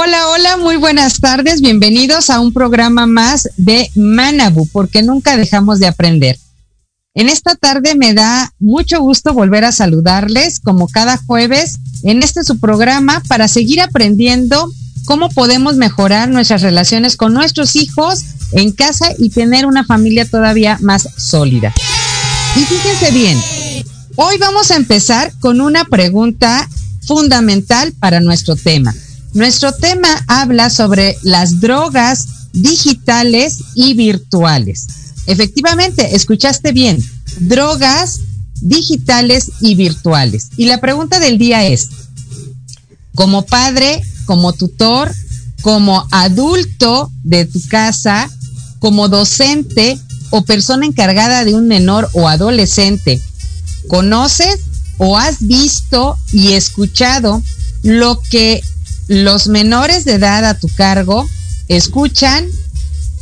Hola, hola, muy buenas tardes. Bienvenidos a un programa más de Manabu, porque nunca dejamos de aprender. En esta tarde me da mucho gusto volver a saludarles, como cada jueves, en este su programa, para seguir aprendiendo cómo podemos mejorar nuestras relaciones con nuestros hijos en casa y tener una familia todavía más sólida. Y fíjense bien, hoy vamos a empezar con una pregunta fundamental para nuestro tema. Nuestro tema habla sobre las drogas digitales y virtuales. Efectivamente, escuchaste bien, drogas digitales y virtuales. Y la pregunta del día es, como padre, como tutor, como adulto de tu casa, como docente o persona encargada de un menor o adolescente, ¿conoces o has visto y escuchado lo que los menores de edad a tu cargo escuchan,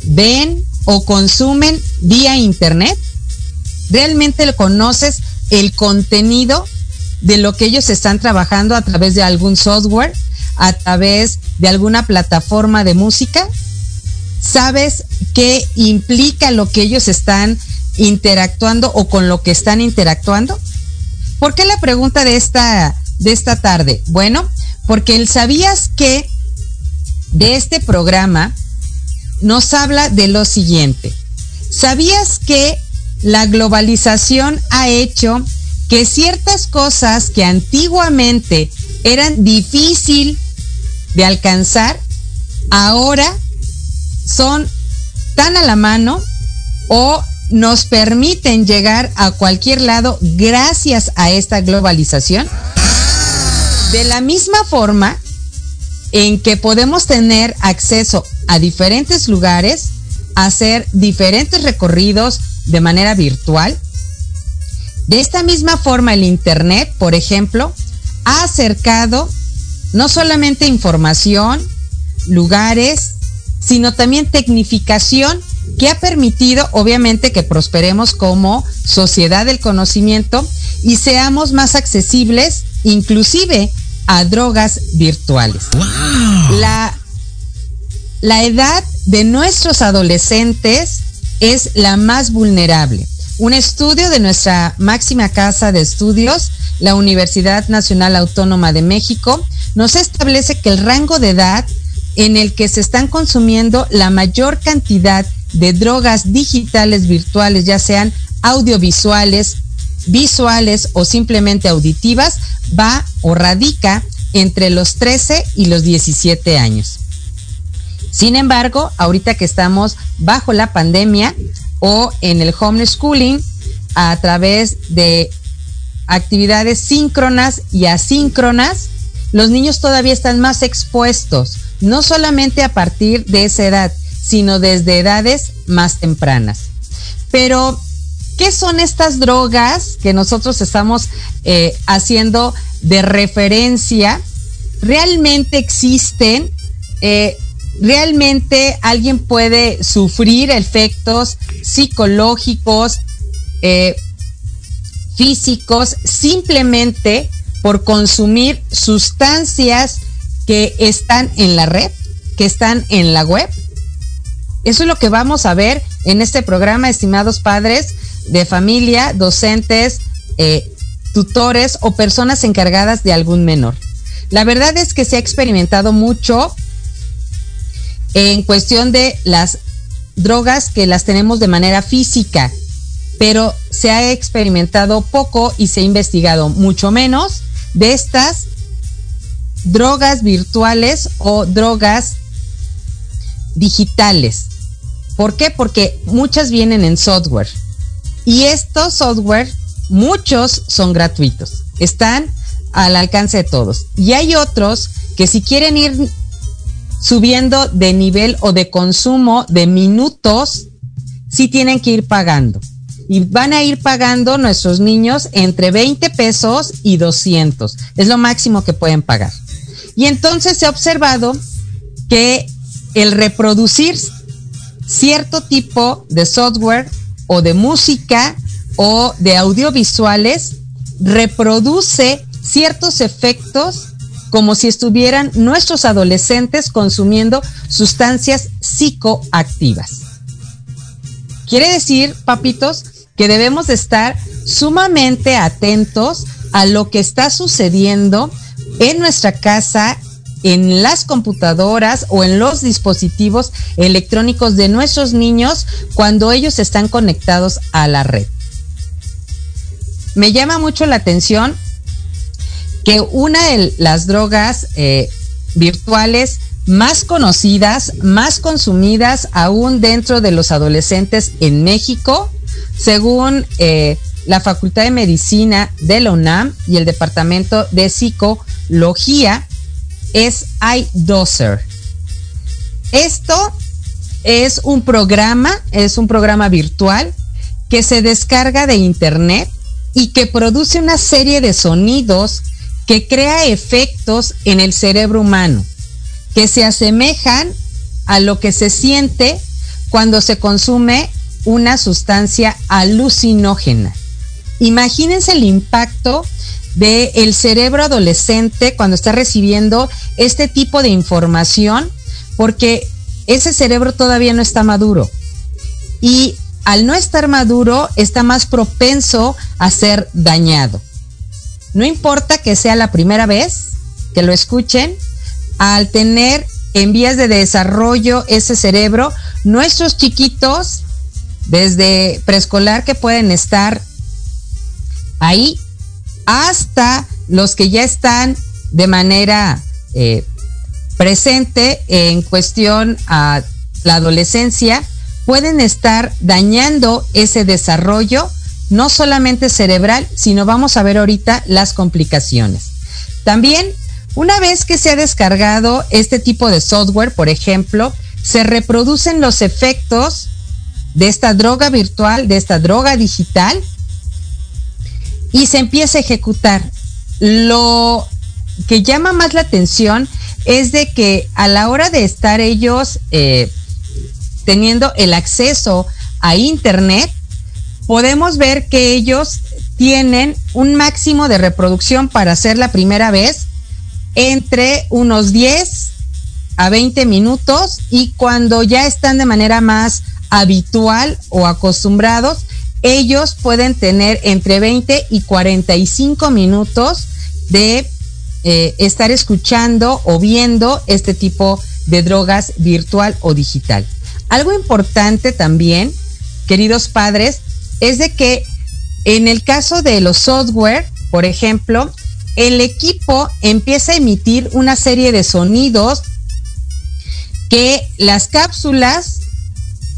ven o consumen vía internet? ¿Realmente conoces el contenido de lo que ellos están trabajando a través de algún software, a través de alguna plataforma de música? ¿Sabes qué implica lo que ellos están interactuando o con lo que están interactuando? ¿Por qué la pregunta de esta, de esta tarde? Bueno, porque el sabías que de este programa nos habla de lo siguiente. ¿Sabías que la globalización ha hecho que ciertas cosas que antiguamente eran difícil de alcanzar, ahora son tan a la mano o nos permiten llegar a cualquier lado gracias a esta globalización? De la misma forma en que podemos tener acceso a diferentes lugares, hacer diferentes recorridos de manera virtual, de esta misma forma el Internet, por ejemplo, ha acercado no solamente información, lugares, sino también tecnificación que ha permitido obviamente que prosperemos como sociedad del conocimiento y seamos más accesibles inclusive a drogas virtuales. La, la edad de nuestros adolescentes es la más vulnerable. Un estudio de nuestra máxima casa de estudios, la Universidad Nacional Autónoma de México, nos establece que el rango de edad en el que se están consumiendo la mayor cantidad de drogas digitales virtuales, ya sean audiovisuales, visuales o simplemente auditivas, va o radica entre los 13 y los 17 años. Sin embargo, ahorita que estamos bajo la pandemia o en el homeschooling, a través de actividades síncronas y asíncronas, los niños todavía están más expuestos, no solamente a partir de esa edad, sino desde edades más tempranas. Pero ¿Qué son estas drogas que nosotros estamos eh, haciendo de referencia? ¿Realmente existen? Eh, ¿Realmente alguien puede sufrir efectos psicológicos, eh, físicos, simplemente por consumir sustancias que están en la red, que están en la web? Eso es lo que vamos a ver en este programa, estimados padres de familia, docentes, eh, tutores o personas encargadas de algún menor. La verdad es que se ha experimentado mucho en cuestión de las drogas que las tenemos de manera física, pero se ha experimentado poco y se ha investigado mucho menos de estas drogas virtuales o drogas digitales. ¿Por qué? Porque muchas vienen en software. Y estos software, muchos son gratuitos. Están al alcance de todos. Y hay otros que si quieren ir subiendo de nivel o de consumo de minutos, sí tienen que ir pagando. Y van a ir pagando nuestros niños entre 20 pesos y 200. Es lo máximo que pueden pagar. Y entonces se ha observado que el reproducir cierto tipo de software o de música o de audiovisuales reproduce ciertos efectos como si estuvieran nuestros adolescentes consumiendo sustancias psicoactivas. Quiere decir, papitos, que debemos de estar sumamente atentos a lo que está sucediendo en nuestra casa, en las computadoras o en los dispositivos electrónicos de nuestros niños cuando ellos están conectados a la red. Me llama mucho la atención que una de las drogas eh, virtuales más conocidas, más consumidas aún dentro de los adolescentes en México, según eh, la Facultad de Medicina de la UNAM y el Departamento de Psicología, es iDoser. Esto es un programa, es un programa virtual que se descarga de internet y que produce una serie de sonidos que crea efectos en el cerebro humano que se asemejan a lo que se siente cuando se consume una sustancia alucinógena. Imagínense el impacto del el cerebro adolescente cuando está recibiendo este tipo de información, porque ese cerebro todavía no está maduro. Y al no estar maduro, está más propenso a ser dañado. No importa que sea la primera vez que lo escuchen, al tener en vías de desarrollo ese cerebro, nuestros chiquitos, desde preescolar que pueden estar ahí, hasta los que ya están de manera eh, presente en cuestión a la adolescencia, pueden estar dañando ese desarrollo no solamente cerebral, sino vamos a ver ahorita las complicaciones. También, una vez que se ha descargado este tipo de software, por ejemplo, se reproducen los efectos de esta droga virtual, de esta droga digital, y se empieza a ejecutar. Lo que llama más la atención es de que a la hora de estar ellos eh, teniendo el acceso a Internet, podemos ver que ellos tienen un máximo de reproducción para hacer la primera vez entre unos 10 a 20 minutos y cuando ya están de manera más habitual o acostumbrados, ellos pueden tener entre 20 y 45 minutos de eh, estar escuchando o viendo este tipo de drogas virtual o digital. Algo importante también, queridos padres, es de que en el caso de los software, por ejemplo, el equipo empieza a emitir una serie de sonidos que las cápsulas,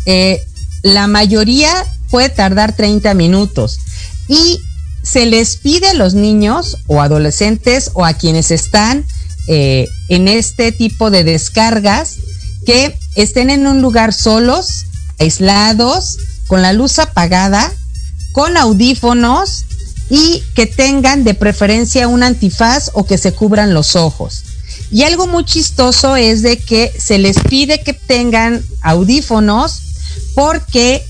eh, la mayoría puede tardar 30 minutos y se les pide a los niños o adolescentes o a quienes están eh, en este tipo de descargas que estén en un lugar solos, aislados, con la luz apagada, con audífonos y que tengan de preferencia un antifaz o que se cubran los ojos. Y algo muy chistoso es de que se les pide que tengan audífonos porque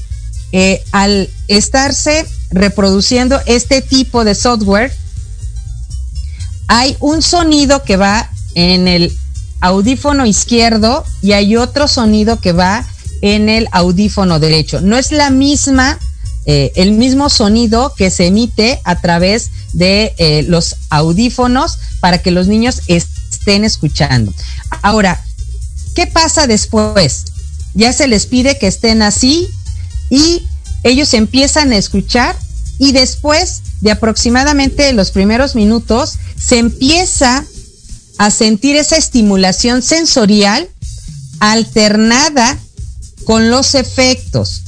eh, al estarse reproduciendo este tipo de software, hay un sonido que va en el audífono izquierdo y hay otro sonido que va en el audífono derecho. No es la misma, eh, el mismo sonido que se emite a través de eh, los audífonos para que los niños estén escuchando. Ahora, ¿qué pasa después? Ya se les pide que estén así y ellos empiezan a escuchar y después de aproximadamente los primeros minutos se empieza a sentir esa estimulación sensorial alternada con los efectos,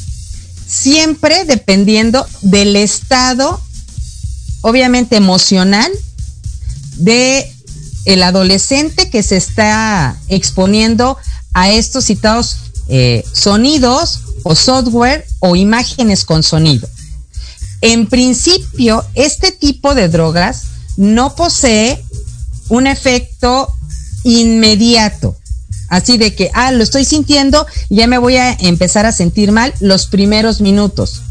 siempre dependiendo del estado, obviamente emocional, de el adolescente que se está exponiendo a estos citados eh, sonidos o software o imágenes con sonido. En principio, este tipo de drogas no posee un efecto inmediato. Así de que, ah, lo estoy sintiendo ya me voy a empezar a sentir mal los primeros minutos.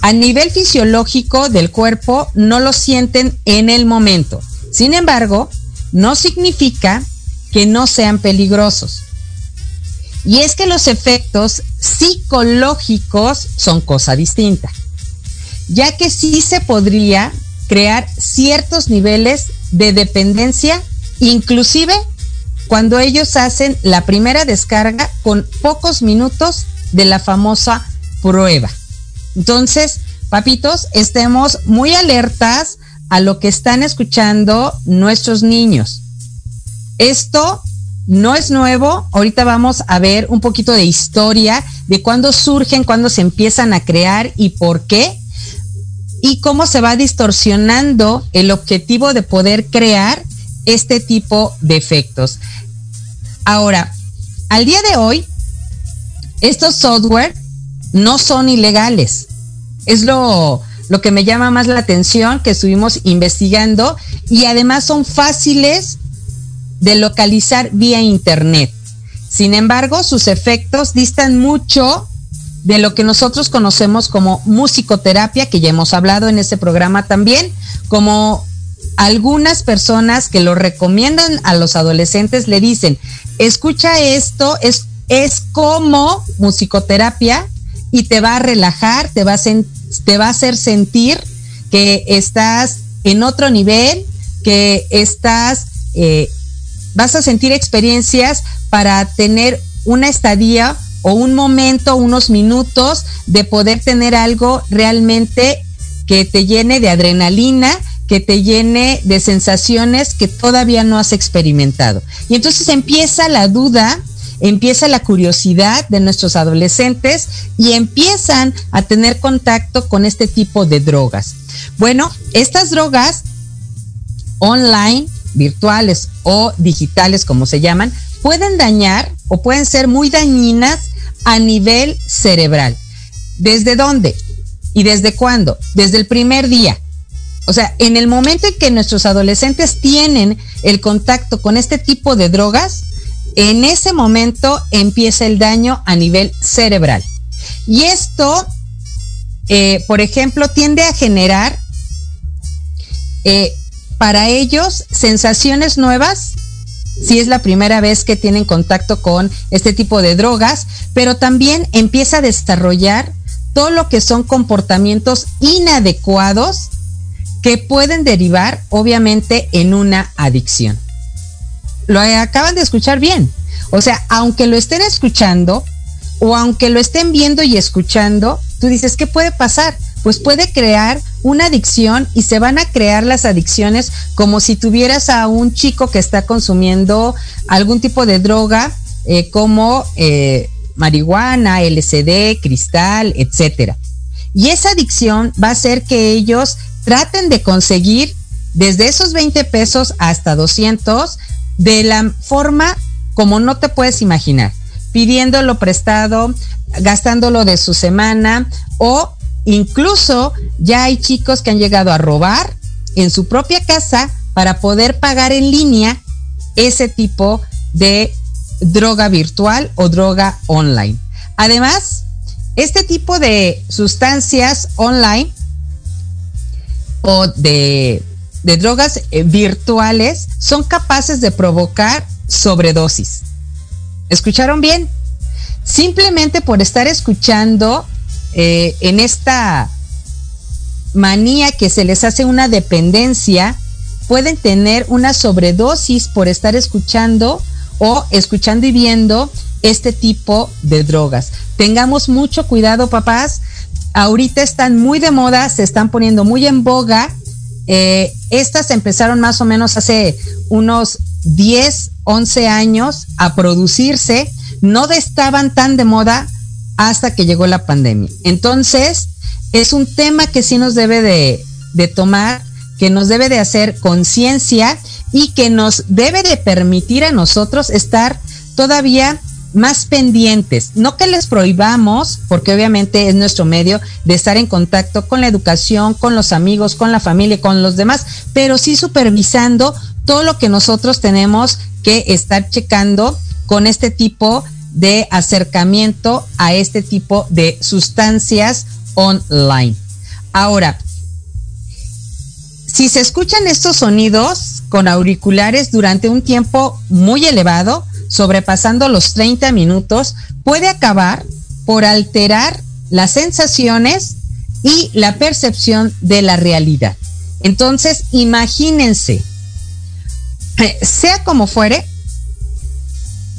A nivel fisiológico del cuerpo no lo sienten en el momento. Sin embargo, no significa que no sean peligrosos. Y es que los efectos psicológicos son cosa distinta, ya que sí se podría crear ciertos niveles de dependencia, inclusive cuando ellos hacen la primera descarga con pocos minutos de la famosa prueba. Entonces, papitos, estemos muy alertas a lo que están escuchando nuestros niños. Esto no es nuevo, ahorita vamos a ver un poquito de historia de cuándo surgen, cuándo se empiezan a crear y por qué, y cómo se va distorsionando el objetivo de poder crear este tipo de efectos. Ahora, al día de hoy, estos software no son ilegales. Es lo, lo que me llama más la atención que estuvimos investigando y además son fáciles de localizar vía internet. Sin embargo, sus efectos distan mucho de lo que nosotros conocemos como musicoterapia, que ya hemos hablado en este programa también, como algunas personas que lo recomiendan a los adolescentes le dicen, escucha esto, es, es como musicoterapia y te va a relajar, te va a, te va a hacer sentir que estás en otro nivel, que estás eh, vas a sentir experiencias para tener una estadía o un momento, unos minutos de poder tener algo realmente que te llene de adrenalina, que te llene de sensaciones que todavía no has experimentado. Y entonces empieza la duda, empieza la curiosidad de nuestros adolescentes y empiezan a tener contacto con este tipo de drogas. Bueno, estas drogas online virtuales o digitales, como se llaman, pueden dañar o pueden ser muy dañinas a nivel cerebral. ¿Desde dónde? ¿Y desde cuándo? Desde el primer día. O sea, en el momento en que nuestros adolescentes tienen el contacto con este tipo de drogas, en ese momento empieza el daño a nivel cerebral. Y esto, eh, por ejemplo, tiende a generar eh, para ellos sensaciones nuevas si es la primera vez que tienen contacto con este tipo de drogas, pero también empieza a desarrollar todo lo que son comportamientos inadecuados que pueden derivar obviamente en una adicción. Lo acaban de escuchar bien. O sea, aunque lo estén escuchando o aunque lo estén viendo y escuchando, tú dices, ¿qué puede pasar? Pues puede crear una adicción y se van a crear las adicciones como si tuvieras a un chico que está consumiendo algún tipo de droga eh, como eh, marihuana, LCD, cristal, etcétera. Y esa adicción va a hacer que ellos traten de conseguir desde esos 20 pesos hasta 200 de la forma como no te puedes imaginar, pidiéndolo prestado, gastándolo de su semana o Incluso ya hay chicos que han llegado a robar en su propia casa para poder pagar en línea ese tipo de droga virtual o droga online. Además, este tipo de sustancias online o de, drogas eh, virtuales son capaces de provocar sobredosis. ¿Escucharon bien? Simplemente por estar escuchando eh, en esta manía que se les hace una dependencia, pueden tener una sobredosis por estar escuchando o escuchando y viendo este tipo de drogas. Tengamos mucho cuidado, papás, ahorita están muy de moda, se están poniendo muy en boga. Eh, estas empezaron más o menos hace unos 10, 11 años a producirse, no estaban tan de moda hasta que llegó la pandemia. Entonces, es un tema que sí nos debe de, tomar, que nos debe de hacer conciencia y que nos debe de permitir a nosotros estar todavía más pendientes, no que les prohibamos, porque obviamente es nuestro medio de estar en contacto con la educación, con los amigos, con la familia, con los demás, pero sí supervisando todo lo que nosotros tenemos que estar checando con este tipo de acercamiento a este tipo de sustancias online. Ahora, si se escuchan estos sonidos con auriculares durante un tiempo muy elevado, sobrepasando los 30 minutos, puede acabar por alterar las sensaciones y la percepción de la realidad. Entonces, imagínense, sea como fuere,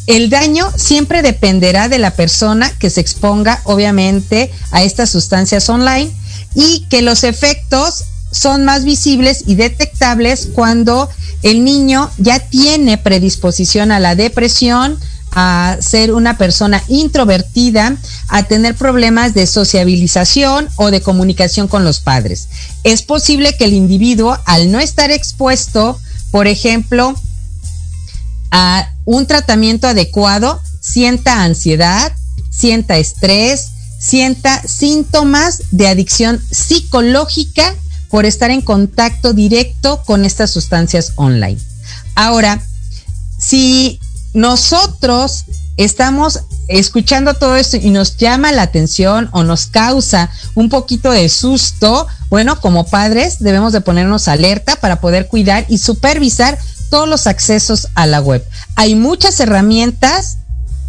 el daño siempre dependerá de la persona que se exponga, obviamente, a estas sustancias online y que los efectos son más visibles y detectables cuando el niño ya tiene predisposición a la depresión, a ser una persona introvertida, a tener problemas de sociabilización o de comunicación con los padres. Es posible que el individuo, al no estar expuesto, por ejemplo, a un tratamiento adecuado, sienta ansiedad, sienta estrés, sienta síntomas de adicción psicológica por estar en contacto directo con estas sustancias online. Ahora, si nosotros estamos escuchando todo esto y nos llama la atención o nos causa un poquito de susto, bueno, como padres debemos de ponernos alerta para poder cuidar y supervisar todos los accesos a la web. Hay muchas herramientas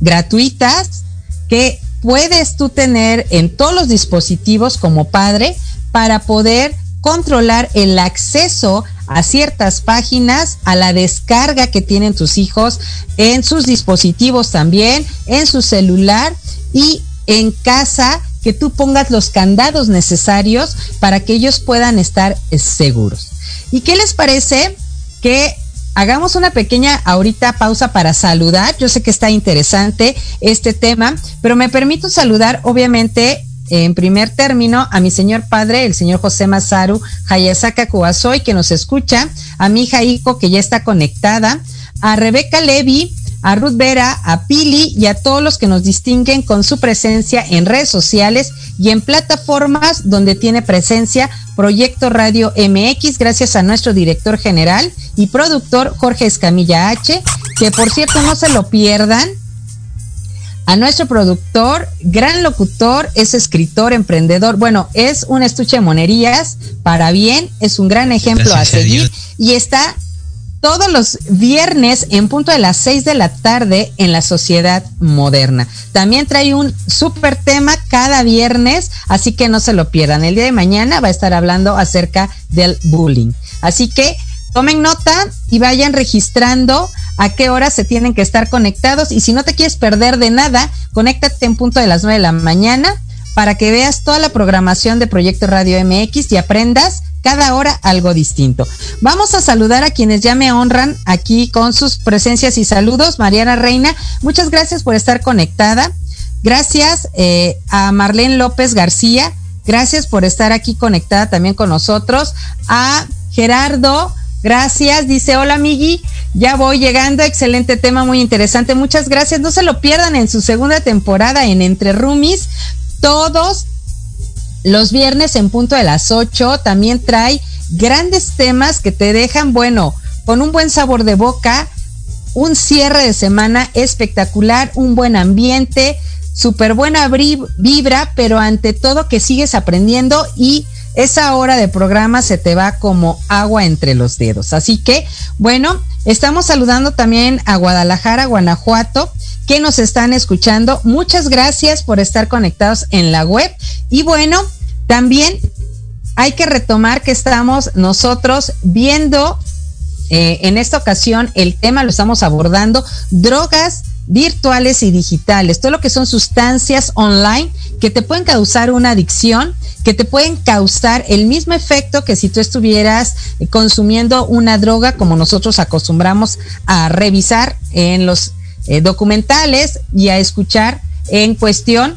gratuitas que puedes tú tener en todos los dispositivos como padre para poder controlar el acceso a ciertas páginas, a la descarga que tienen tus hijos en sus dispositivos también, en su celular y en casa que tú pongas los candados necesarios para que ellos puedan estar seguros. ¿Y qué les parece que hagamos una pequeña ahorita pausa para saludar? Yo sé que está interesante este tema, pero me permito saludar obviamente en primer término a mi señor padre, el señor José Masaru Hayasaka Kuasoy, que nos escucha, a mi hija Ico, que ya está conectada, a Rebeca Levy, a Ruth Vera, a Pili y a todos los que nos distinguen con su presencia en redes sociales y en plataformas donde tiene presencia Proyecto Radio MX, gracias a nuestro director general y productor Jorge Escamilla H, que por cierto no se lo pierdan a nuestro productor, gran locutor, es escritor, emprendedor. Bueno, es un estuche de monerías para bien, es un gran ejemplo a seguir y está todos los viernes en punto de las 6 de la tarde en la sociedad moderna. También trae un súper tema cada viernes, así que no se lo pierdan. El día de mañana va a estar hablando acerca del bullying. Así que tomen nota y vayan registrando a qué hora se tienen que estar conectados y si no te quieres perder de nada, conéctate en punto de las 9 de la mañana para que veas toda la programación de Proyecto Radio MX y aprendas cada hora algo distinto. Vamos a saludar a quienes ya me honran aquí con sus presencias y saludos. Mariana Reina, muchas gracias por estar conectada. Gracias eh, a Marlene López García, gracias por estar aquí conectada también con nosotros. A Gerardo Gracias, dice, hola Migi, ya voy llegando, excelente tema, muy interesante, muchas gracias, no se lo pierdan en su segunda temporada en Entre Rumis, todos los viernes en punto de las 8, también trae grandes temas que te dejan, bueno, con un buen sabor de boca, un cierre de semana espectacular, un buen ambiente, súper buena vibra, pero ante todo que sigues aprendiendo y esa hora de programa se te va como agua entre los dedos. Así que, bueno, estamos saludando también a Guadalajara, Guanajuato, que nos están escuchando. Muchas gracias por estar conectados en la web. Y bueno, también hay que retomar que estamos nosotros viendo eh, en esta ocasión el tema, lo estamos abordando, drogas virtuales y digitales, todo lo que son sustancias online que te pueden causar una adicción, que te pueden causar el mismo efecto que si tú estuvieras consumiendo una droga como nosotros acostumbramos a revisar en los eh, documentales y a escuchar en cuestión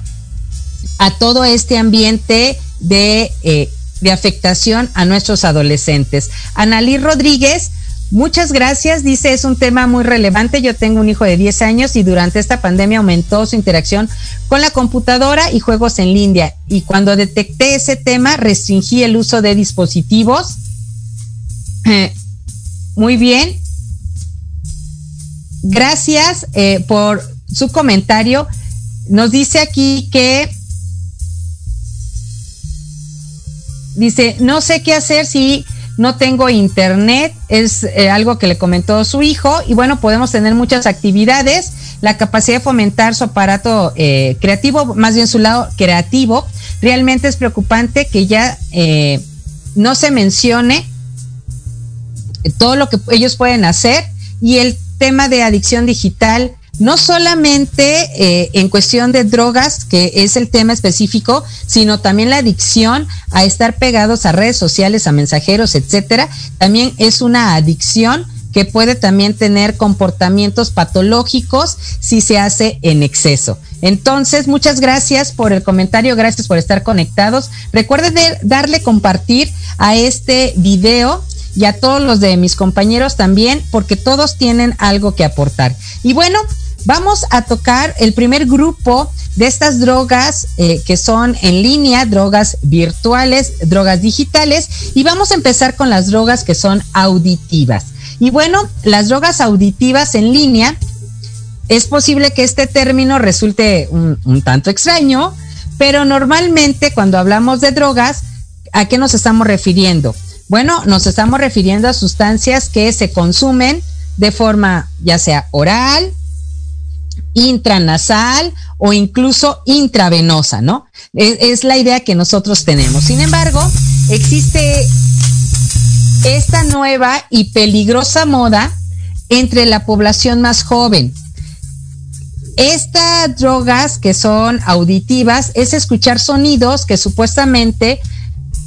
a todo este ambiente de, eh, de afectación a nuestros adolescentes. Analí Rodríguez Muchas gracias, dice, es un tema muy relevante. Yo tengo un hijo de 10 años y durante esta pandemia aumentó su interacción con la computadora y juegos en línea. Y cuando detecté ese tema, restringí el uso de dispositivos. muy bien. Gracias eh, por su comentario. Nos dice aquí que dice, no sé qué hacer si no tengo internet, es eh, algo que le comentó su hijo y bueno, podemos tener muchas actividades, la capacidad de fomentar su aparato eh, creativo, más bien su lado creativo, realmente es preocupante que ya eh, no se mencione todo lo que ellos pueden hacer y el tema de adicción digital no solamente eh, en cuestión de drogas, que es el tema específico, sino también la adicción a estar pegados a redes sociales, a mensajeros, etcétera, también es una adicción que puede también tener comportamientos patológicos si se hace en exceso. Entonces, muchas gracias por el comentario, gracias por estar conectados. Recuerden darle compartir a este video y a todos los de mis compañeros también, porque todos tienen algo que aportar. Y bueno, Vamos a tocar el primer grupo de estas drogas eh, que son en línea, drogas virtuales, drogas digitales, y vamos a empezar con las drogas que son auditivas. Y bueno, las drogas auditivas en línea, es posible que este término resulte un, un tanto extraño, pero normalmente cuando hablamos de drogas, ¿a qué nos estamos refiriendo? Bueno, nos estamos refiriendo a sustancias que se consumen de forma ya sea oral, intranasal o incluso intravenosa, ¿no? Es, la idea que nosotros tenemos. Sin embargo, existe esta nueva y peligrosa moda entre la población más joven. Estas drogas que son auditivas es escuchar sonidos que supuestamente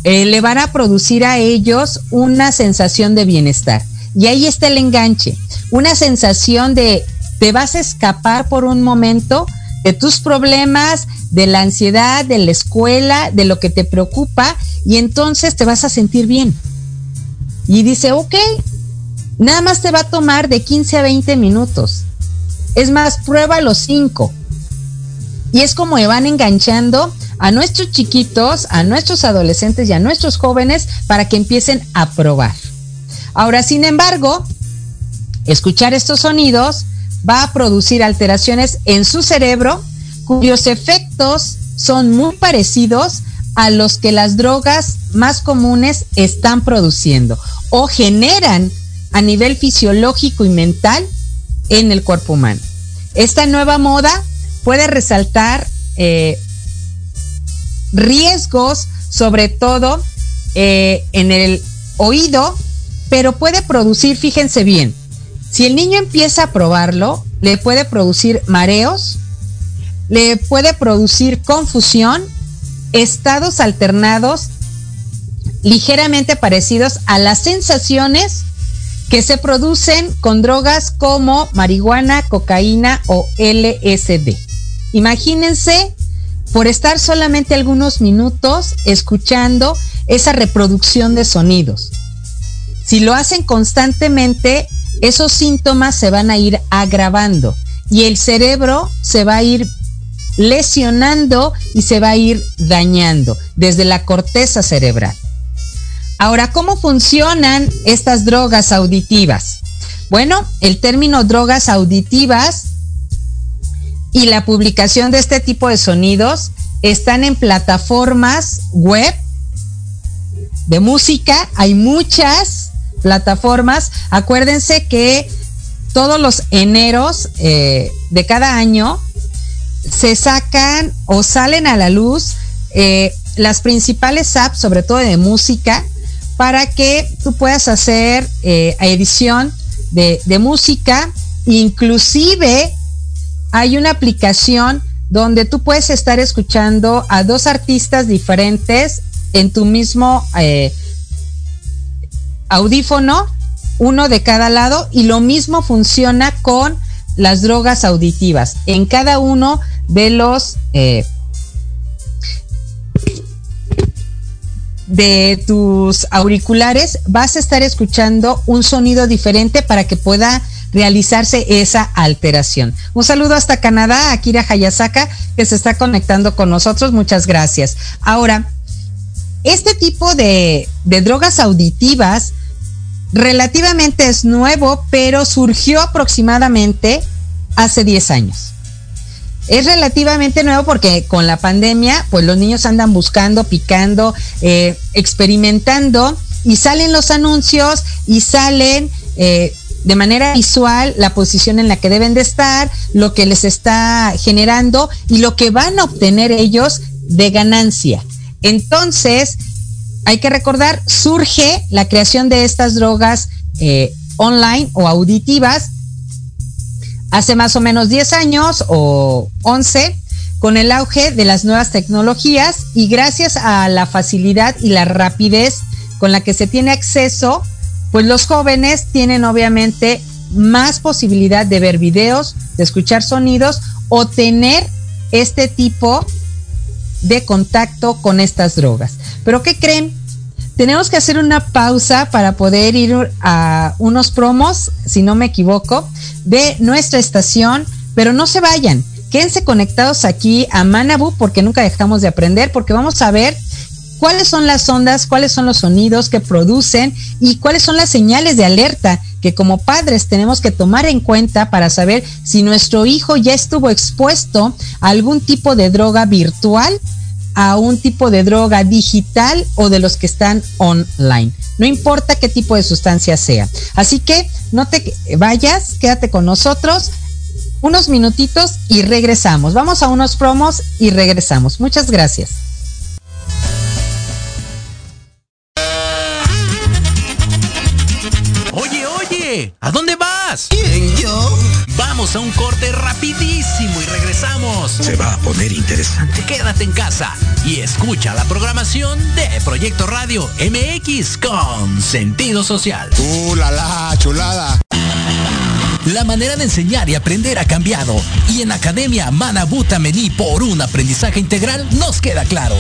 eh, le van a producir a ellos una sensación de bienestar. Y ahí está el enganche, una sensación de te vas a escapar por un momento de tus problemas, de la ansiedad, de la escuela, de lo que te preocupa, y entonces te vas a sentir bien. Y dice, ok, nada más te va a tomar de 15 a 20 minutos. Es más, prueba los 5. Y es como van enganchando a nuestros chiquitos, a nuestros adolescentes y a nuestros jóvenes para que empiecen a probar. Ahora, sin embargo, escuchar estos sonidos va a producir alteraciones en su cerebro cuyos efectos son muy parecidos a los que las drogas más comunes están produciendo o generan a nivel fisiológico y mental en el cuerpo humano. Esta nueva moda puede resaltar eh, riesgos, sobre todo eh, en el oído, pero puede producir, fíjense bien, si el niño empieza a probarlo, le puede producir mareos, le puede producir confusión, estados alternados ligeramente parecidos a las sensaciones que se producen con drogas como marihuana, cocaína o LSD. Imagínense por estar solamente algunos minutos escuchando esa reproducción de sonidos. Si lo hacen constantemente, esos síntomas se van a ir agravando y el cerebro se va a ir lesionando y se va a ir dañando desde la corteza cerebral. Ahora, ¿cómo funcionan estas drogas auditivas? Bueno, el término drogas auditivas y la publicación de este tipo de sonidos están en plataformas web de música, hay muchas, plataformas. Acuérdense que todos los eneros eh, de cada año se sacan o salen a la luz eh, las principales apps, sobre todo de música, para que tú puedas hacer eh, edición de, música, inclusive hay una aplicación donde tú puedes estar escuchando a dos artistas diferentes en tu mismo audífono, uno de cada lado, y lo mismo funciona con las drogas auditivas. En cada uno de los eh, de tus auriculares vas a estar escuchando un sonido diferente para que pueda realizarse esa alteración. Un saludo hasta Canadá, Akira Hayasaka, que se está conectando con nosotros. Muchas gracias. Ahora, este tipo de, drogas auditivas relativamente es nuevo, pero surgió aproximadamente hace 10 años es relativamente nuevo porque con la pandemia, pues los niños andan buscando, picando, eh, experimentando y salen los anuncios y salen eh, de manera visual la posición en la que deben de estar, lo que les está generando y lo que van a obtener ellos de ganancia. Entonces, hay que recordar, surge la creación de estas drogas eh, online o auditivas hace más o menos 10 años o 11 con el auge de las nuevas tecnologías y gracias a la facilidad y la rapidez con la que se tiene acceso, pues los jóvenes tienen obviamente más posibilidad de ver videos, de escuchar sonidos o tener este tipo de contacto con estas drogas. Pero ¿qué creen? Tenemos que hacer una pausa para poder ir a unos promos, si no me equivoco, de nuestra estación, pero no se vayan. Quédense conectados aquí a Manabu porque nunca dejamos de aprender, porque vamos a ver cuáles son las ondas, cuáles son los sonidos que producen y cuáles son las señales de alerta que como padres tenemos que tomar en cuenta para saber si nuestro hijo ya estuvo expuesto a algún tipo de droga virtual a un tipo de droga digital o de los que están online. No importa qué tipo de sustancia sea. Así que no te vayas, quédate con nosotros unos minutitos y regresamos. Vamos a unos promos y regresamos. Muchas gracias. ¿A dónde vas? ¿Quién, yo? Vamos a un corte rapidísimo y regresamos. Se va a poner interesante. Quédate en casa y escucha la programación de Proyecto Radio MX con sentido social. ¡Uh, la, la chulada! La manera de enseñar y aprender ha cambiado y en Academia Manabuta Mení por un aprendizaje integral nos queda claro.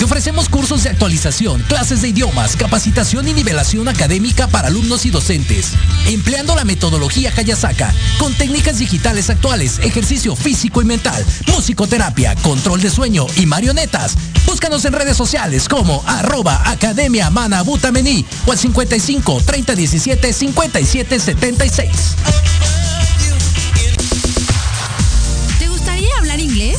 Te ofrecemos cursos de actualización, clases de idiomas, capacitación y nivelación académica para alumnos y docentes, empleando la metodología Hayasaka con técnicas digitales actuales, ejercicio físico y mental, musicoterapia, control de sueño y marionetas. Búscanos en redes sociales como arroba Academia Manabuta Mení o al 55 30 17 57 76. ¿Te gustaría hablar inglés?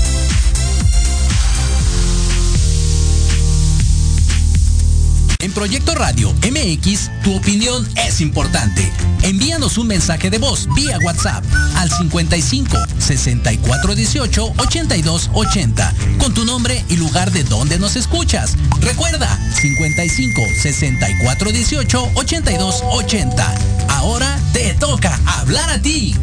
Proyecto Radio MX, tu opinión es importante. Envíanos un mensaje de voz vía WhatsApp al 55 64 18 82 80 con tu nombre y lugar de donde nos escuchas. Recuerda 55 64 18 82 80. Ahora te toca hablar a ti.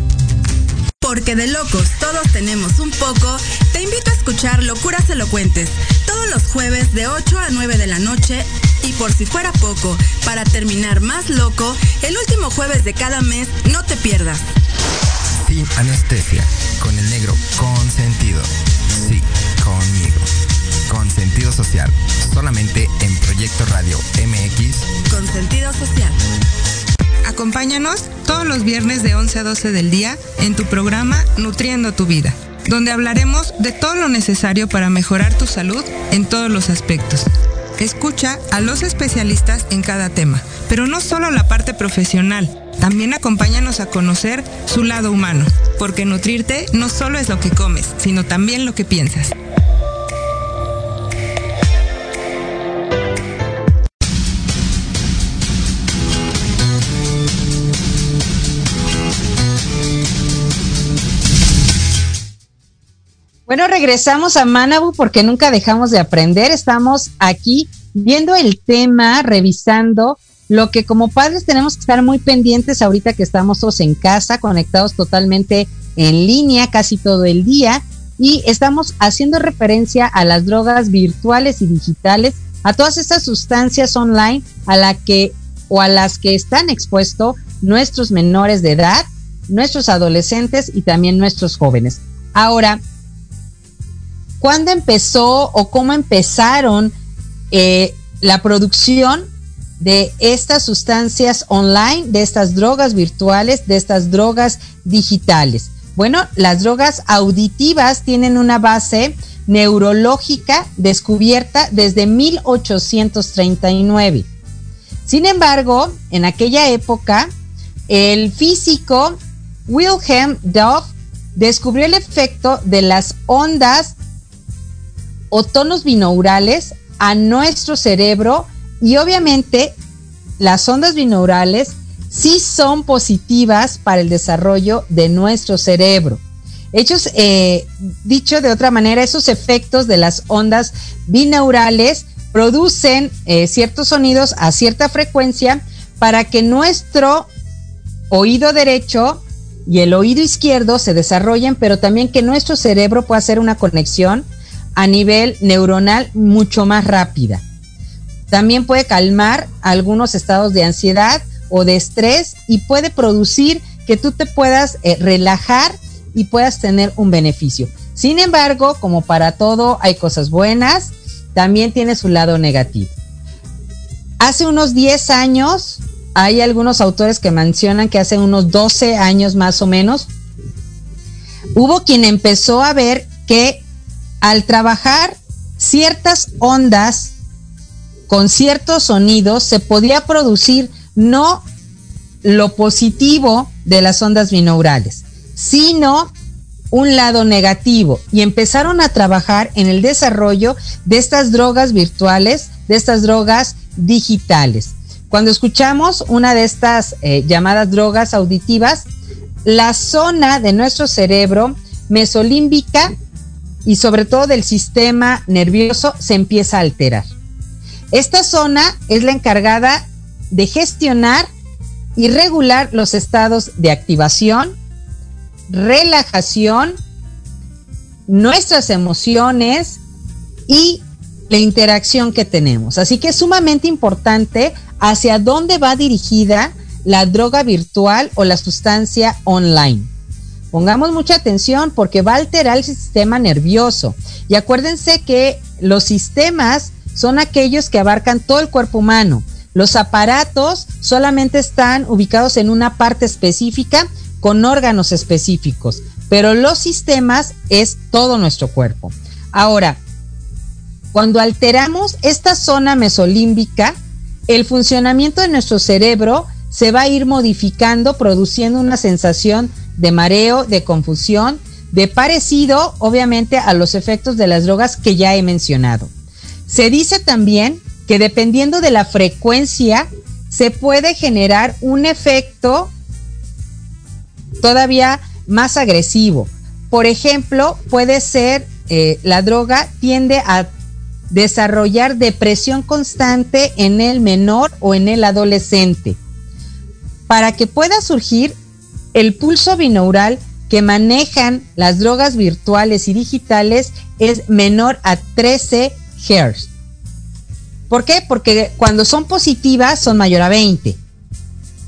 Porque de locos todos tenemos un poco, te invito a escuchar Locuras Elocuentes todos los jueves de 8 a 9 de la noche y por si fuera poco, para terminar más loco, el último jueves de cada mes no te pierdas. Sin anestesia, con el negro consentido. Sí, conmigo. Con sentido social, solamente en Proyecto Radio MX. Con sentido social. Acompáñanos todos los viernes de 11 a 12 del día en tu programa Nutriendo tu Vida, donde hablaremos de todo lo necesario para mejorar tu salud en todos los aspectos. Escucha a los especialistas en cada tema, pero no solo la parte profesional. También acompáñanos a conocer su lado humano, porque nutrirte no solo es lo que comes, sino también lo que piensas. Bueno, regresamos a Manabu porque nunca dejamos de aprender. Estamos aquí viendo el tema, revisando lo que como padres tenemos que estar muy pendientes ahorita que estamos todos en casa, conectados totalmente en línea casi todo el día y estamos haciendo referencia a las drogas virtuales y digitales, a todas estas sustancias online a la que o a las que están expuestos nuestros menores de edad, nuestros adolescentes y también nuestros jóvenes. Ahora, ¿Cuándo empezó o cómo empezaron eh, la producción de estas sustancias online, de estas drogas virtuales, de estas drogas digitales? Bueno, las drogas auditivas tienen una base neurológica descubierta desde 1839. Sin embargo, en aquella época, el físico Wilhelm Dove descubrió el efecto de las ondas o tonos binaurales a nuestro cerebro y obviamente las ondas binaurales sí son positivas para el desarrollo de nuestro cerebro. Hechos, eh, dicho de otra manera, esos efectos de las ondas binaurales producen eh, ciertos sonidos a cierta frecuencia para que nuestro oído derecho y el oído izquierdo se desarrollen, pero también que nuestro cerebro pueda hacer una conexión a nivel neuronal mucho más rápida. También puede calmar algunos estados de ansiedad o de estrés y puede producir que tú te puedas eh, relajar y puedas tener un beneficio. Sin embargo, como para todo hay cosas buenas, también tiene su lado negativo. Hace unos 10 años, hay algunos autores que mencionan que hace unos 12 años más o menos, hubo quien empezó a ver que al trabajar ciertas ondas con ciertos sonidos, se podía producir no lo positivo de las ondas binaurales, sino un lado negativo y empezaron a trabajar en el desarrollo de estas drogas virtuales, de estas drogas digitales. Cuando escuchamos una de estas eh, llamadas drogas auditivas, la zona de nuestro cerebro mesolímbica y sobre todo del sistema nervioso se empieza a alterar. Esta zona es la encargada de gestionar y regular los estados de activación, relajación, nuestras emociones y la interacción que tenemos. Así que es sumamente importante hacia dónde va dirigida la droga virtual o la sustancia online. Pongamos mucha atención porque va a alterar el sistema nervioso. Y acuérdense que los sistemas son aquellos que abarcan todo el cuerpo humano. Los aparatos solamente están ubicados en una parte específica con órganos específicos, pero los sistemas es todo nuestro cuerpo. Ahora, cuando alteramos esta zona mesolímbica, el funcionamiento de nuestro cerebro se va a ir modificando, produciendo una sensación de mareo, de confusión, de parecido, obviamente, a los efectos de las drogas que ya he mencionado. Se dice también que dependiendo de la frecuencia, se puede generar un efecto todavía más agresivo. Por ejemplo, puede ser eh, la droga tiende a desarrollar depresión constante en el menor o en el adolescente. Para que pueda surgir el pulso binaural que manejan las drogas virtuales y digitales es menor a 13 Hz. ¿Por qué? Porque cuando son positivas son mayor a 20.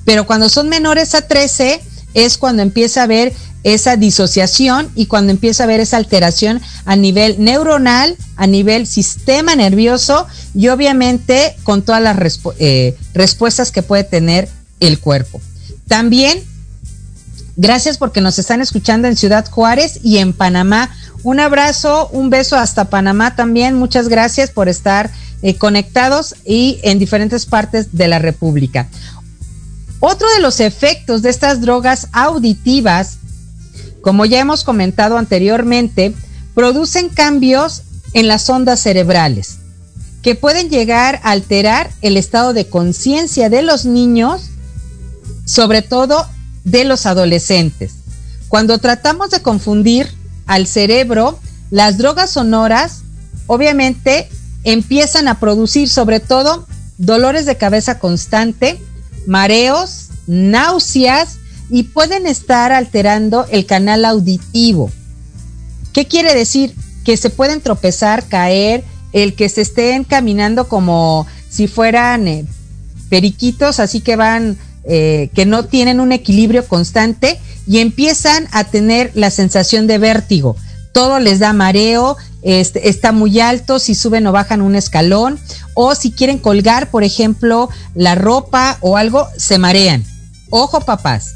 Pero cuando son menores a 13 es cuando empieza a haber esa disociación y cuando empieza a haber esa alteración a nivel neuronal, a nivel sistema nervioso y obviamente con todas las eh, respuestas que puede tener el cuerpo. También Gracias porque nos están escuchando en Ciudad Juárez y en Panamá. Un abrazo, un beso hasta Panamá también. Muchas gracias por estar eh, conectados y en diferentes partes de la República. Otro de los efectos de estas drogas auditivas, como ya hemos comentado anteriormente, producen cambios en las ondas cerebrales que pueden llegar a alterar el estado de conciencia de los niños, sobre todo de los adolescentes. Cuando tratamos de confundir al cerebro, las drogas sonoras obviamente empiezan a producir sobre todo dolores de cabeza constante, mareos, náuseas y pueden estar alterando el canal auditivo. ¿Qué quiere decir? Que se pueden tropezar, caer, el que se estén caminando como si fueran eh, periquitos, así que van, eh, que no tienen un equilibrio constante y empiezan a tener la sensación de vértigo. Todo les da mareo, este, está muy alto si suben o bajan un escalón, o si quieren colgar, por ejemplo, la ropa o algo, se marean. Ojo, papás,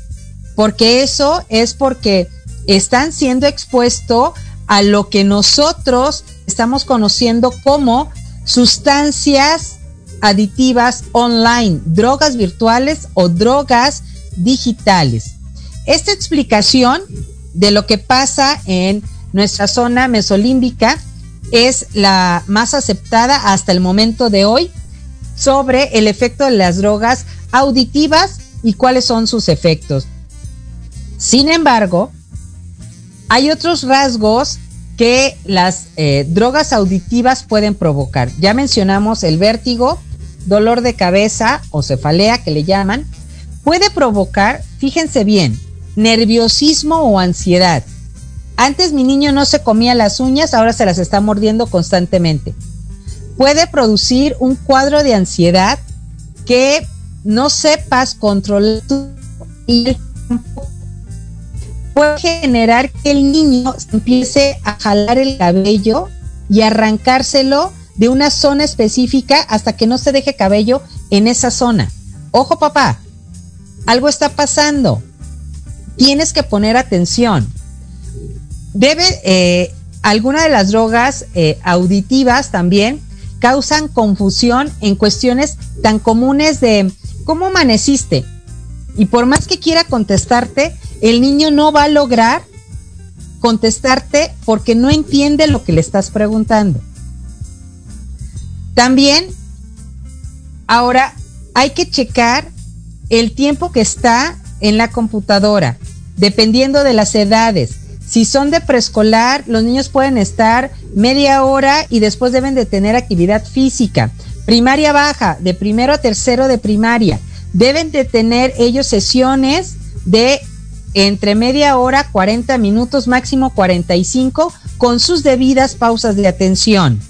porque eso es porque están siendo expuestos a lo que nosotros estamos conociendo como sustancias aditivas online, drogas virtuales o drogas digitales. Esta explicación de lo que pasa en nuestra zona mesolímbica es la más aceptada hasta el momento de hoy sobre el efecto de las drogas auditivas y cuáles son sus efectos. Sin embargo, hay otros rasgos que las eh, drogas auditivas pueden provocar. Ya mencionamos el vértigo, dolor de cabeza o cefalea que le llaman. Puede provocar, fíjense bien, nerviosismo o ansiedad. Antes mi niño no se comía las uñas, ahora se las está mordiendo constantemente. Puede producir un cuadro de ansiedad que no sepas controlar y puede generar que el niño empiece a jalar el cabello y arrancárselo de una zona específica hasta que no se deje cabello en esa zona. Ojo papá, algo está pasando. Tienes que poner atención. Debe, eh, alguna de las drogas eh, auditivas también causan confusión en cuestiones tan comunes de cómo amaneciste. Y por más que quiera contestarte, el niño no va a lograr contestarte porque no entiende lo que le estás preguntando. También, ahora hay que checar el tiempo que está en la computadora, dependiendo de las edades. Si son de preescolar, los niños pueden estar media hora y después deben de tener actividad física. Primaria baja, de primero a tercero de primaria. Deben de tener ellos sesiones de entre media hora, 40 minutos, máximo 45, con sus debidas pausas de atención.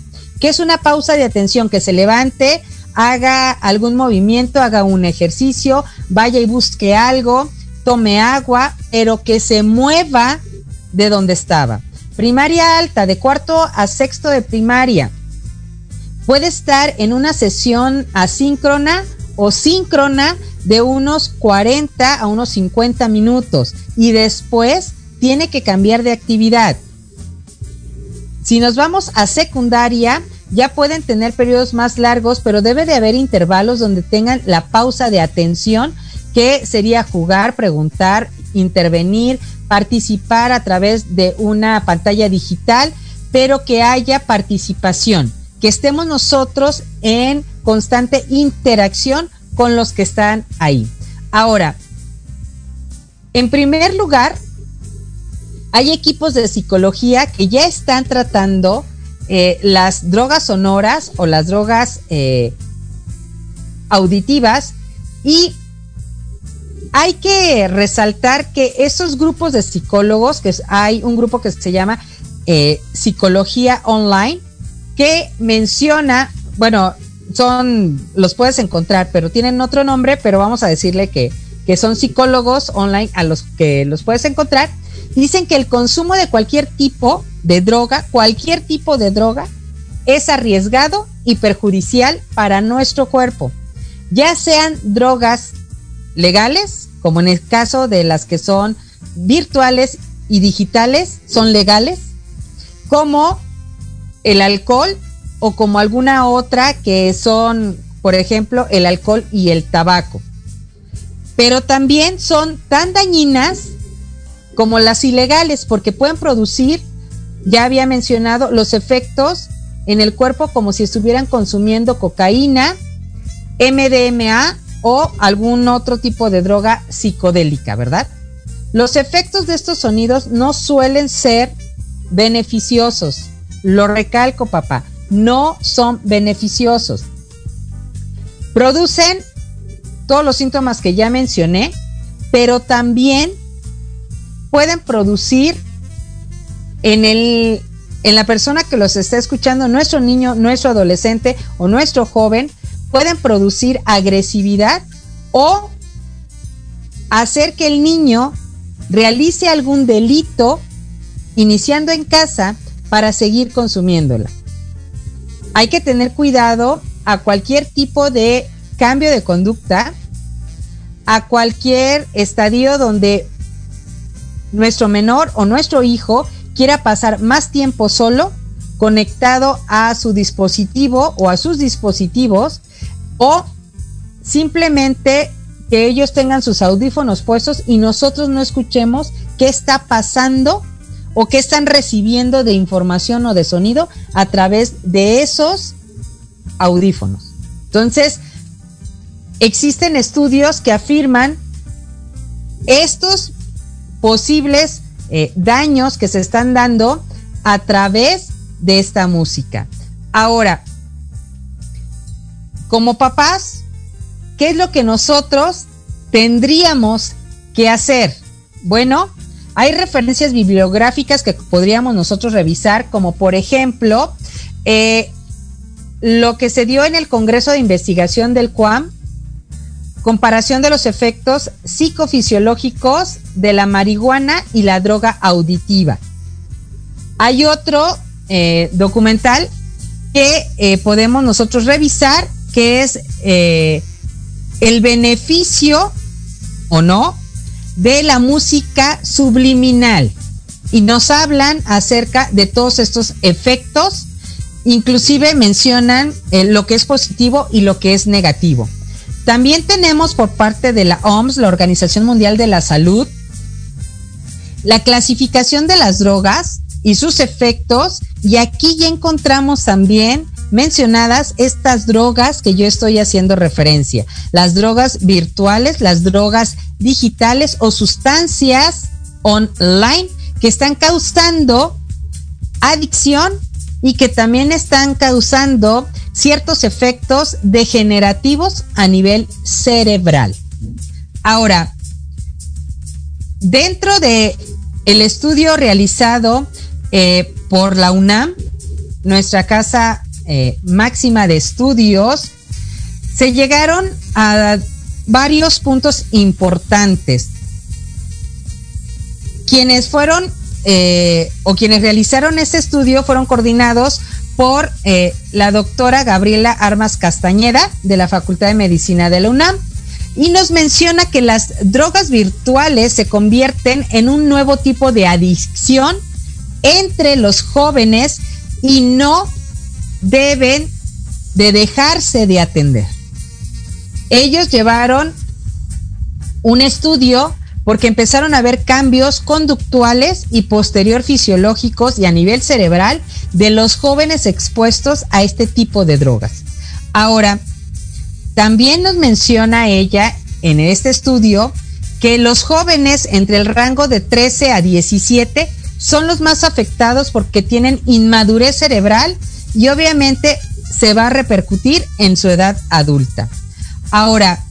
¿Qué es una pausa de atención? Que se levante, haga algún movimiento, haga un ejercicio, vaya y busque algo, tome agua, pero que se mueva de donde estaba. Primaria alta, de cuarto a sexto de primaria. Puede estar en una sesión asíncrona o síncrona de unos 40 a unos 50 minutos y después tiene que cambiar de actividad. Si nos vamos a secundaria, ya pueden tener periodos más largos, pero debe de haber intervalos donde tengan la pausa de atención, que sería jugar, preguntar, intervenir, participar a través de una pantalla digital, pero que haya participación, que estemos nosotros en constante interacción con los que están ahí. Ahora, en primer lugar, hay equipos de psicología que ya están tratando eh, las drogas sonoras o las drogas eh, auditivas y hay que resaltar que esos grupos de psicólogos, que hay un grupo que se llama eh, Psicología Online, que menciona, bueno, son, los puedes encontrar, pero tienen otro nombre, pero vamos a decirle que, que son psicólogos online a los que los puedes encontrar. Dicen que el consumo de cualquier tipo de droga, cualquier tipo de droga, es arriesgado y perjudicial para nuestro cuerpo, ya sean drogas legales, como en el caso de las que son virtuales y digitales, son legales, como el alcohol o como alguna otra que son, por ejemplo, el alcohol y el tabaco. Pero también son tan dañinas como las ilegales porque pueden producir, ya había mencionado, los efectos en el cuerpo como si estuvieran consumiendo cocaína, MDMA o algún otro tipo de droga psicodélica, ¿verdad? Los efectos de estos sonidos no suelen ser beneficiosos. Lo recalco, papá, no son beneficiosos. Producen todos los síntomas que ya mencioné, pero también pueden producir en, el, en la persona que los está escuchando, nuestro niño, nuestro adolescente o nuestro joven, pueden producir agresividad o hacer que el niño realice algún delito iniciando en casa para seguir consumiéndola. Hay que tener cuidado a cualquier tipo de cambio de conducta, a cualquier estadio donde nuestro menor o nuestro hijo quiera pasar más tiempo solo conectado a su dispositivo o a sus dispositivos o simplemente que ellos tengan sus audífonos puestos y nosotros no escuchemos qué está pasando o qué están recibiendo de información o de sonido a través de esos audífonos. Entonces, existen estudios que afirman estos posibles eh, daños que se están dando a través de esta música. Ahora, como papás, ¿qué es lo que nosotros tendríamos que hacer? Bueno, hay referencias bibliográficas que podríamos nosotros revisar, como por ejemplo, eh, lo que se dio en el Congreso de Investigación del CUAM, comparación de los efectos psicofisiológicos de la marihuana y la droga auditiva. Hay otro eh, documental que eh, podemos nosotros revisar que es el beneficio o no de la música subliminal. Y nos hablan acerca de todos estos efectos, inclusive mencionan eh, lo que es positivo y lo que es negativo. También tenemos por parte de la OMS, la Organización Mundial de la Salud, la clasificación de las drogas y sus efectos. Y aquí ya encontramos también mencionadas estas drogas que yo estoy haciendo referencia, las drogas virtuales, las drogas digitales o sustancias online que están causando adicción y que también están causando ciertos efectos degenerativos a nivel cerebral. Ahora, dentro de el estudio realizado eh, por la UNAM, nuestra casa eh, máxima de estudios, se llegaron a varios puntos importantes. Quienes fueron eh, o quienes realizaron ese estudio fueron coordinados por eh, la doctora Gabriela Armas Castañeda de la Facultad de Medicina de la UNAM y nos menciona que las drogas virtuales se convierten en un nuevo tipo de adicción entre los jóvenes y no deben de dejarse de atender. Ellos llevaron un estudio porque empezaron a ver cambios conductuales y posterior fisiológicos y a nivel cerebral de los jóvenes expuestos a este tipo de drogas. Ahora, también nos menciona ella en este estudio que los jóvenes entre el rango de 13 a 17 son los más afectados porque tienen inmadurez cerebral y obviamente se va a repercutir en su edad adulta. Ahora,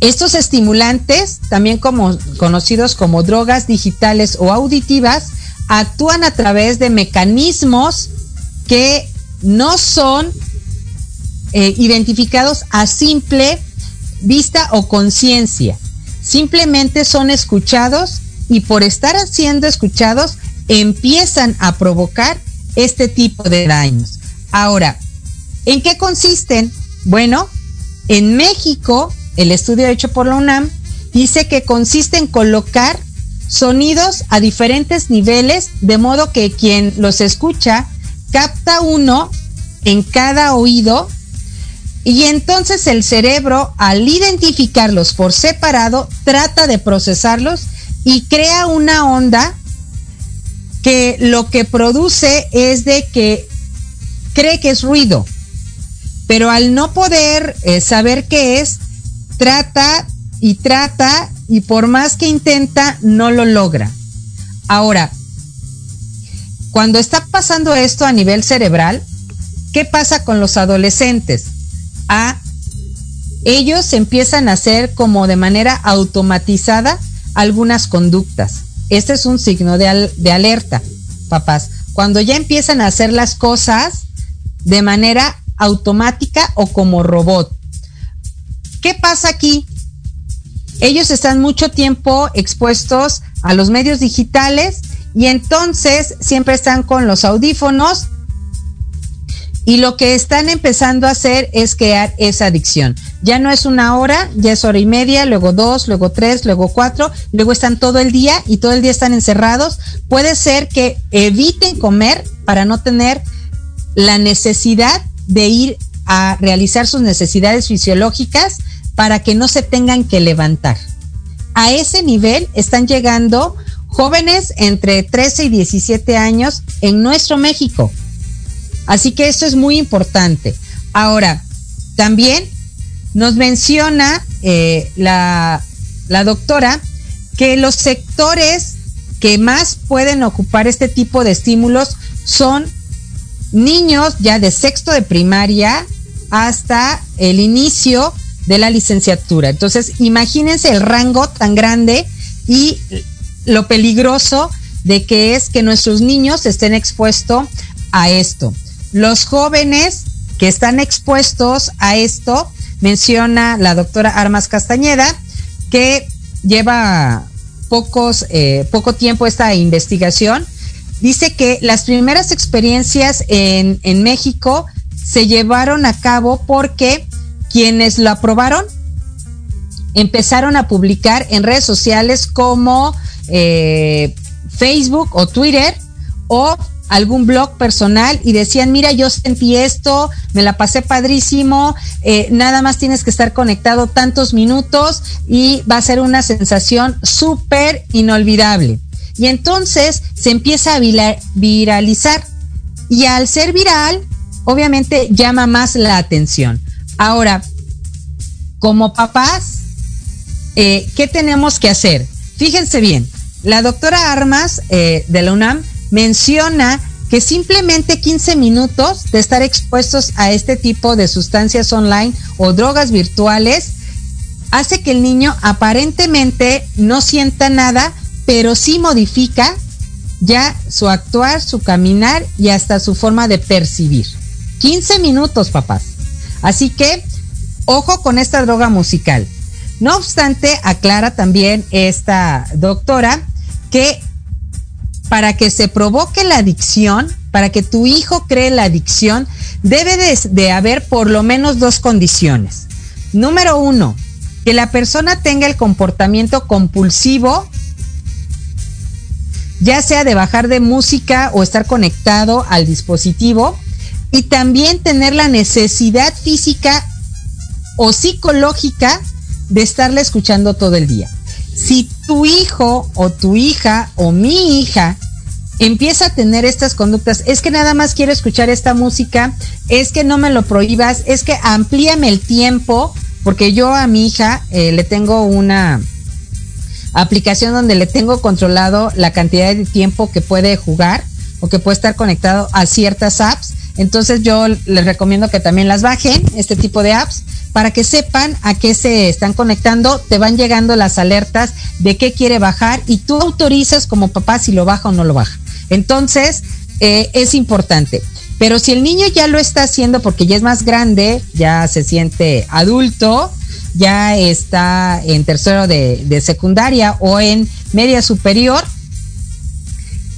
estos estimulantes, también conocidos como drogas digitales o auditivas, actúan a través de mecanismos que no son eh, identificados a simple vista o conciencia. Simplemente son escuchados y por estar siendo escuchados empiezan a provocar este tipo de daños. Ahora, ¿en qué consisten? Bueno, en México, el estudio hecho por la UNAM dice que consiste en colocar sonidos a diferentes niveles, de modo que quien los escucha capta uno en cada oído y entonces el cerebro, al identificarlos por separado, trata de procesarlos y crea una onda que lo que produce es de que cree que es ruido, pero al no poder eh, saber qué es, trata y trata y por más que intenta, no lo logra. Ahora, cuando está pasando esto a nivel cerebral, ¿qué pasa con los adolescentes? A ellos empiezan a hacer como de manera automatizada algunas conductas. Este es un signo de, de alerta, papás. Cuando ya empiezan a hacer las cosas de manera automática o como robot. ¿Qué pasa aquí? Ellos están mucho tiempo expuestos a los medios digitales y entonces siempre están con los audífonos y lo que están empezando a hacer es crear esa adicción. Ya no es una hora, ya es hora y media, luego dos, luego tres, luego cuatro, luego están todo el día y todo el día están encerrados. Puede ser que eviten comer para no tener la necesidad de ir a realizar sus necesidades fisiológicas para que no se tengan que levantar. A ese nivel están llegando jóvenes entre 13 y 17 años en nuestro México. Así que esto es muy importante. Ahora, también nos menciona eh, la, la doctora que los sectores que más pueden ocupar este tipo de estímulos son niños ya de sexto de primaria hasta el inicio de la licenciatura. Entonces, imagínense el rango tan grande y lo peligroso de que es que nuestros niños estén expuestos a esto. Los jóvenes que están expuestos a esto, menciona la doctora Armas Castañeda, que lleva pocos, eh, poco tiempo esta investigación, dice que las primeras experiencias en, en México se llevaron a cabo porque quienes lo aprobaron empezaron a publicar en redes sociales como eh, Facebook o Twitter o algún blog personal y decían, mira, yo sentí esto, me la pasé padrísimo, eh, nada más tienes que estar conectado tantos minutos y va a ser una sensación súper inolvidable. Y entonces se empieza a viralizar y al ser viral, obviamente llama más la atención. Ahora, como papás, eh, ¿qué tenemos que hacer? Fíjense bien, la doctora Armas eh, de la UNAM menciona que simplemente 15 minutos de estar expuestos a este tipo de sustancias online o drogas virtuales hace que el niño aparentemente no sienta nada, pero sí modifica ya su actuar, su caminar y hasta su forma de percibir. 15 minutos, papás. Así que, ojo con esta droga musical. No obstante, aclara también esta doctora que para que se provoque la adicción, para que tu hijo cree la adicción, debe de, haber por lo menos dos condiciones. Número uno, que la persona tenga el comportamiento compulsivo, ya sea de bajar de música o estar conectado al dispositivo, y también tener la necesidad física o psicológica de estarle escuchando todo el día. Si tu hijo o tu hija o mi hija empieza a tener estas conductas, es que nada más quiero escuchar esta música, es que no me lo prohíbas, es que amplíame el tiempo, porque yo a mi hija eh, le tengo una aplicación donde le tengo controlado la cantidad de tiempo que puede jugar o que puede estar conectado a ciertas apps. Entonces yo les recomiendo que también las bajen, este tipo de apps, para que sepan a qué se están conectando, te van llegando las alertas de qué quiere bajar y tú autorizas como papá si lo baja o no lo baja. Entonces, eh, es importante. Pero si el niño ya lo está haciendo porque ya es más grande, ya se siente adulto, ya está en tercero de, de secundaria o en media superior,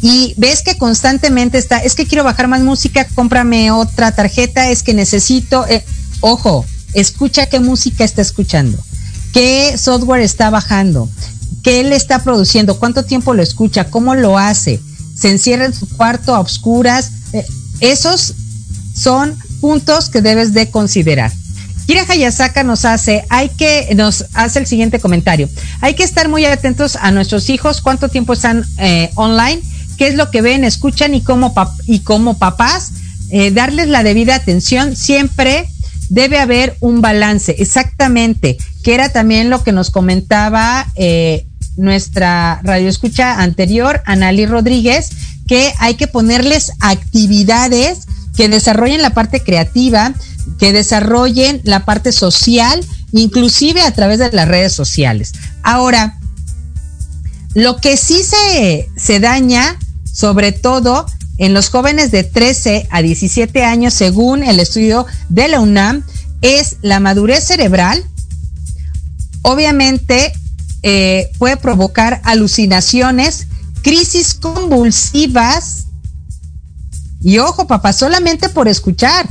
y ves que constantemente está, es que quiero bajar más música, cómprame otra tarjeta, es que necesito, eh, ojo, escucha qué música está escuchando, qué software está bajando, qué él está produciendo, cuánto tiempo lo escucha, cómo lo hace, se encierra en su cuarto a oscuras. Eh, esos son puntos que debes de considerar. Kira Hayasaka nos hace, hay que, nos hace el siguiente comentario. Hay que estar muy atentos a nuestros hijos, cuánto tiempo están eh, online, qué es lo que ven, escuchan y como, y como papás, eh, darles la debida atención. Siempre debe haber un balance, exactamente, que era también lo que nos comentaba eh, nuestra radioescucha anterior, Anali Rodríguez, que hay que ponerles actividades que desarrollen la parte creativa, que desarrollen la parte social, inclusive a través de las redes sociales. Ahora, lo que sí se, se daña, sobre todo en los jóvenes de 13 a 17 años, según el estudio de la UNAM, es la madurez cerebral. Obviamente eh, puede provocar alucinaciones, crisis convulsivas. Y ojo, papá, solamente por escuchar.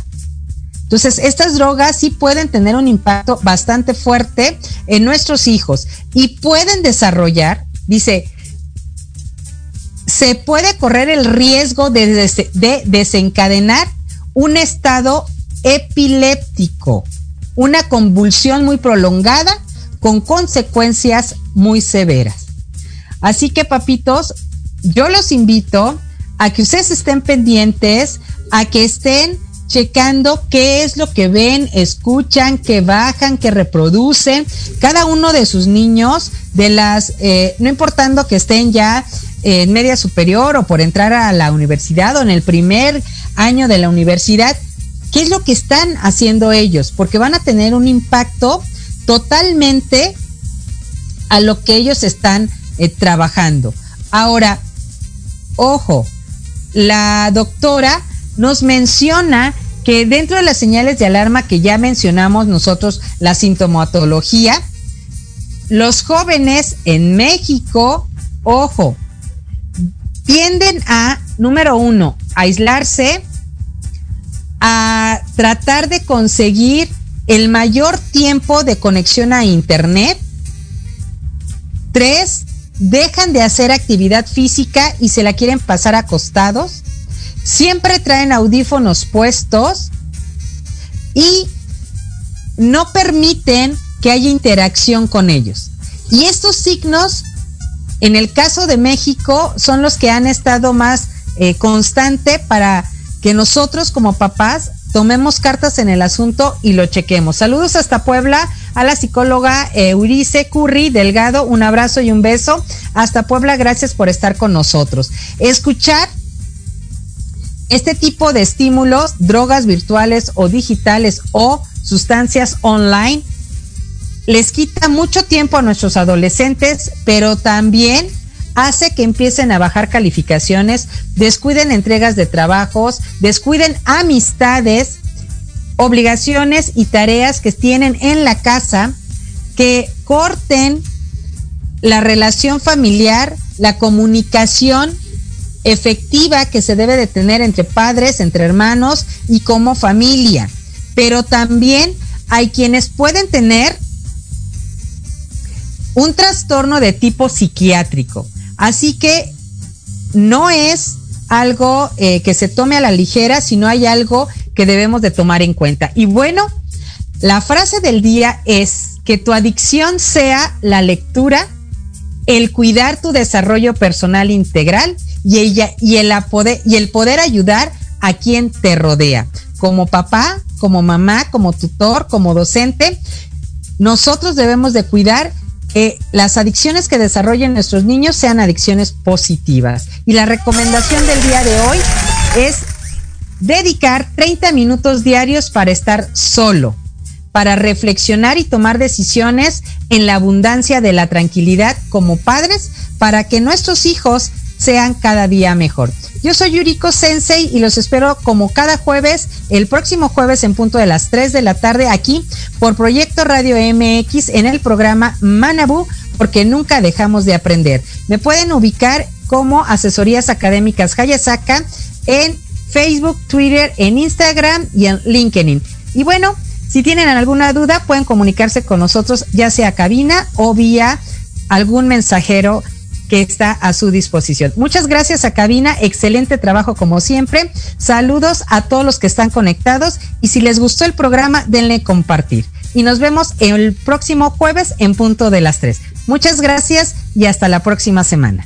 Entonces, estas drogas sí pueden tener un impacto bastante fuerte en nuestros hijos y pueden desarrollar, dice, se puede correr el riesgo de, de desencadenar un estado epiléptico, una convulsión muy prolongada con consecuencias muy severas. Así que, papitos, yo los invito a que ustedes estén pendientes, a que estén checando qué es lo que ven, escuchan, que bajan, que reproducen. Cada uno de sus niños, de las, eh, no importando que estén ya en media superior o por entrar a la universidad o en el primer año de la universidad, ¿qué es lo que están haciendo ellos? Porque van a tener un impacto totalmente a lo que ellos están eh, trabajando. Ahora, ojo, la doctora nos menciona que dentro de las señales de alarma que ya mencionamos nosotros, la sintomatología, los jóvenes en México, ojo, tienden a, número uno, aislarse, a tratar de conseguir el mayor tiempo de conexión a Internet. Tres, dejan de hacer actividad física y se la quieren pasar acostados siempre traen audífonos puestos y no permiten que haya interacción con ellos. Y estos signos, en el caso de México, son los que han estado más eh, constante para que nosotros como papás tomemos cartas en el asunto y lo chequemos. Saludos hasta Puebla a la psicóloga Eurice Curry Delgado, un abrazo y un beso. Hasta Puebla, gracias por estar con nosotros. Escuchar este tipo de estímulos, drogas virtuales o digitales o sustancias online, les quita mucho tiempo a nuestros adolescentes, pero también hace que empiecen a bajar calificaciones, descuiden entregas de trabajos, descuiden amistades, obligaciones y tareas que tienen en la casa, que corten la relación familiar, la comunicación efectiva que se debe de tener entre padres, entre hermanos y como familia. Pero también hay quienes pueden tener un trastorno de tipo psiquiátrico. Así que no es algo eh, que se tome a la ligera, sino hay algo que debemos de tomar en cuenta. Y bueno, la frase del día es que tu adicción sea la lectura, el cuidar tu desarrollo personal integral y, ella, y, el poder, y el poder ayudar a quien te rodea. Como papá, como mamá, como tutor, como docente, nosotros debemos de cuidar las adicciones que desarrollen nuestros niños sean adicciones positivas. Y la recomendación del día de hoy es dedicar 30 minutos diarios para estar solo, para reflexionar y tomar decisiones en la abundancia de la tranquilidad como padres, para que nuestros hijos sean cada día mejor. Yo soy Yuriko Sensei y los espero como cada jueves, el próximo jueves en punto de las 3 de la tarde aquí por Proyecto Radio MX en el programa Manabu, porque nunca dejamos de aprender. Me pueden ubicar como Asesorías Académicas Hayasaka en Facebook, Twitter, en Instagram y en LinkedIn. Y bueno, si tienen alguna duda, pueden comunicarse con nosotros, ya sea cabina o vía algún mensajero que está a su disposición. Muchas gracias a Cabina, excelente trabajo como siempre. Saludos a todos los que están conectados y si les gustó el programa, denle compartir. Y nos vemos el próximo jueves en punto de las 3. Muchas gracias y hasta la próxima semana.